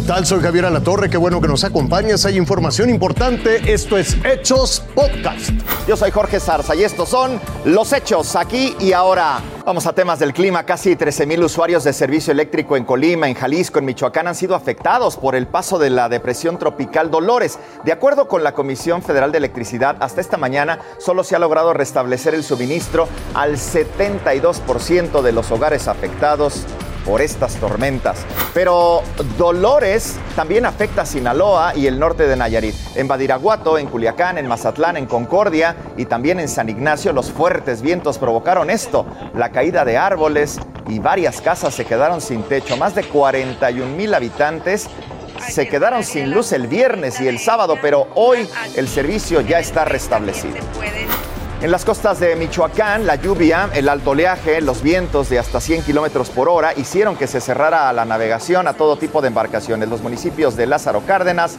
tal? Soy Javier Alatorre, qué bueno que nos acompañas. Hay información importante. Esto es Hechos Podcast. Yo soy Jorge Zarza y estos son los hechos aquí y ahora. Vamos a temas del clima. Casi 13 mil usuarios de servicio eléctrico en Colima, en Jalisco, en Michoacán han sido afectados por el paso de la depresión tropical Dolores. De acuerdo con la Comisión Federal de Electricidad, hasta esta mañana solo se ha logrado restablecer el suministro al 72% de los hogares afectados por estas tormentas. Pero Dolores también afecta a Sinaloa y el norte de Nayarit. En Badiraguato, en Culiacán, en Mazatlán, en Concordia y también en San Ignacio, los fuertes vientos provocaron esto, la caída de árboles y varias casas se quedaron sin techo. Más de 41 mil habitantes se quedaron sin luz el viernes y el sábado, pero hoy el servicio ya está restablecido. En las costas de Michoacán, la lluvia, el alto oleaje, los vientos de hasta 100 kilómetros por hora hicieron que se cerrara la navegación a todo tipo de embarcaciones. Los municipios de Lázaro Cárdenas,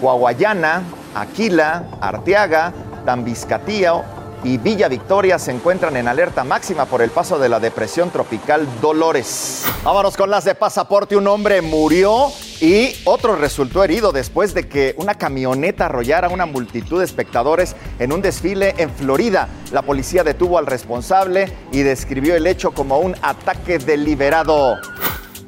Coahuayana, Aquila, Arteaga, Tambiscatío y Villa Victoria se encuentran en alerta máxima por el paso de la depresión tropical Dolores. Vámonos con las de pasaporte. Un hombre murió y otro resultó herido después de que una camioneta arrollara a una multitud de espectadores en un desfile en Florida. La policía detuvo al responsable y describió el hecho como un ataque deliberado.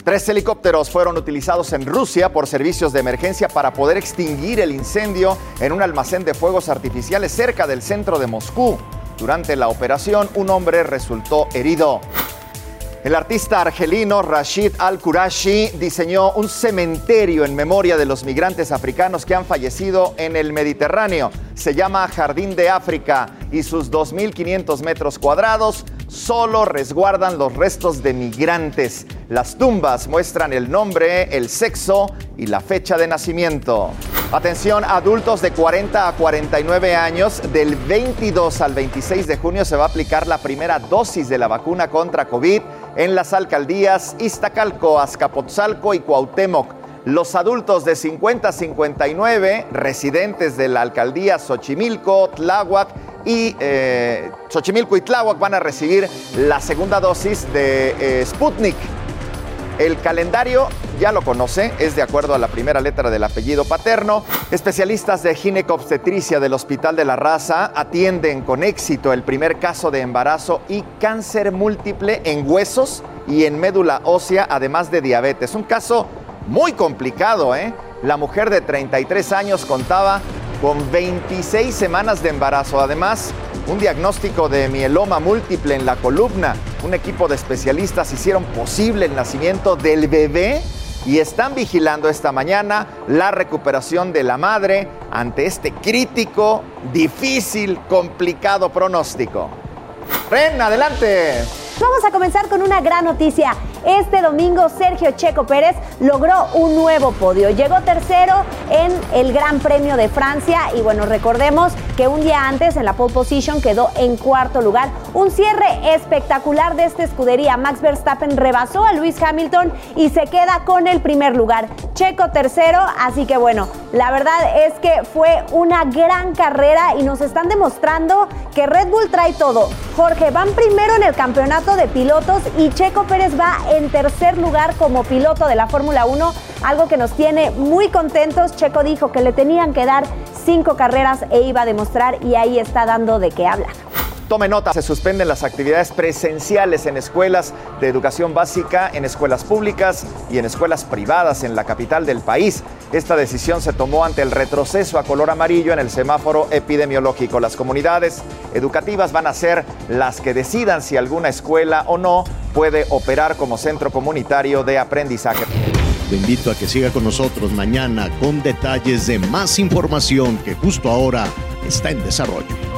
Tres helicópteros fueron utilizados en Rusia por servicios de emergencia para poder extinguir el incendio en un almacén de fuegos artificiales cerca del centro de Moscú. Durante la operación, un hombre resultó herido. El artista argelino Rashid Al-Qurashi diseñó un cementerio en memoria de los migrantes africanos que han fallecido en el Mediterráneo. Se llama Jardín de África y sus 2.500 metros cuadrados solo resguardan los restos de migrantes. Las tumbas muestran el nombre, el sexo y la fecha de nacimiento. Atención, adultos de 40 a 49 años, del 22 al 26 de junio se va a aplicar la primera dosis de la vacuna contra COVID en las alcaldías Iztacalco, Azcapotzalco y Cuauhtémoc. Los adultos de 50 a 59, residentes de la alcaldía Xochimilco, Tláhuac y eh, Xochimilco y Tláhuac van a recibir la segunda dosis de eh, Sputnik. El calendario ya lo conoce, es de acuerdo a la primera letra del apellido paterno. Especialistas de ginecobstetricia del Hospital de la Raza atienden con éxito el primer caso de embarazo y cáncer múltiple en huesos y en médula ósea, además de diabetes. Un caso muy complicado, ¿eh? La mujer de 33 años contaba con 26 semanas de embarazo. Además, un diagnóstico de mieloma múltiple en la columna. Un equipo de especialistas hicieron posible el nacimiento del bebé y están vigilando esta mañana la recuperación de la madre ante este crítico, difícil, complicado pronóstico. Ren, adelante. Vamos a comenzar con una gran noticia. Este domingo Sergio Checo Pérez logró un nuevo podio. Llegó tercero en el Gran Premio de Francia y bueno, recordemos que un día antes en la pole position quedó en cuarto lugar. Un cierre espectacular de esta escudería. Max Verstappen rebasó a Luis Hamilton y se queda con el primer lugar. Checo tercero, así que bueno, la verdad es que fue una gran carrera y nos están demostrando que Red Bull trae todo. Jorge, van primero en el campeonato de pilotos y Checo Pérez va en tercer lugar como piloto de la Fórmula 1, algo que nos tiene muy contentos. Checo dijo que le tenían que dar cinco carreras e iba a demostrar y ahí está dando de qué hablar. Tome nota, se suspenden las actividades presenciales en escuelas de educación básica, en escuelas públicas y en escuelas privadas en la capital del país. Esta decisión se tomó ante el retroceso a color amarillo en el semáforo epidemiológico. Las comunidades educativas van a ser las que decidan si alguna escuela o no puede operar como centro comunitario de aprendizaje. Lo invito a que siga con nosotros mañana con detalles de más información que justo ahora está en desarrollo.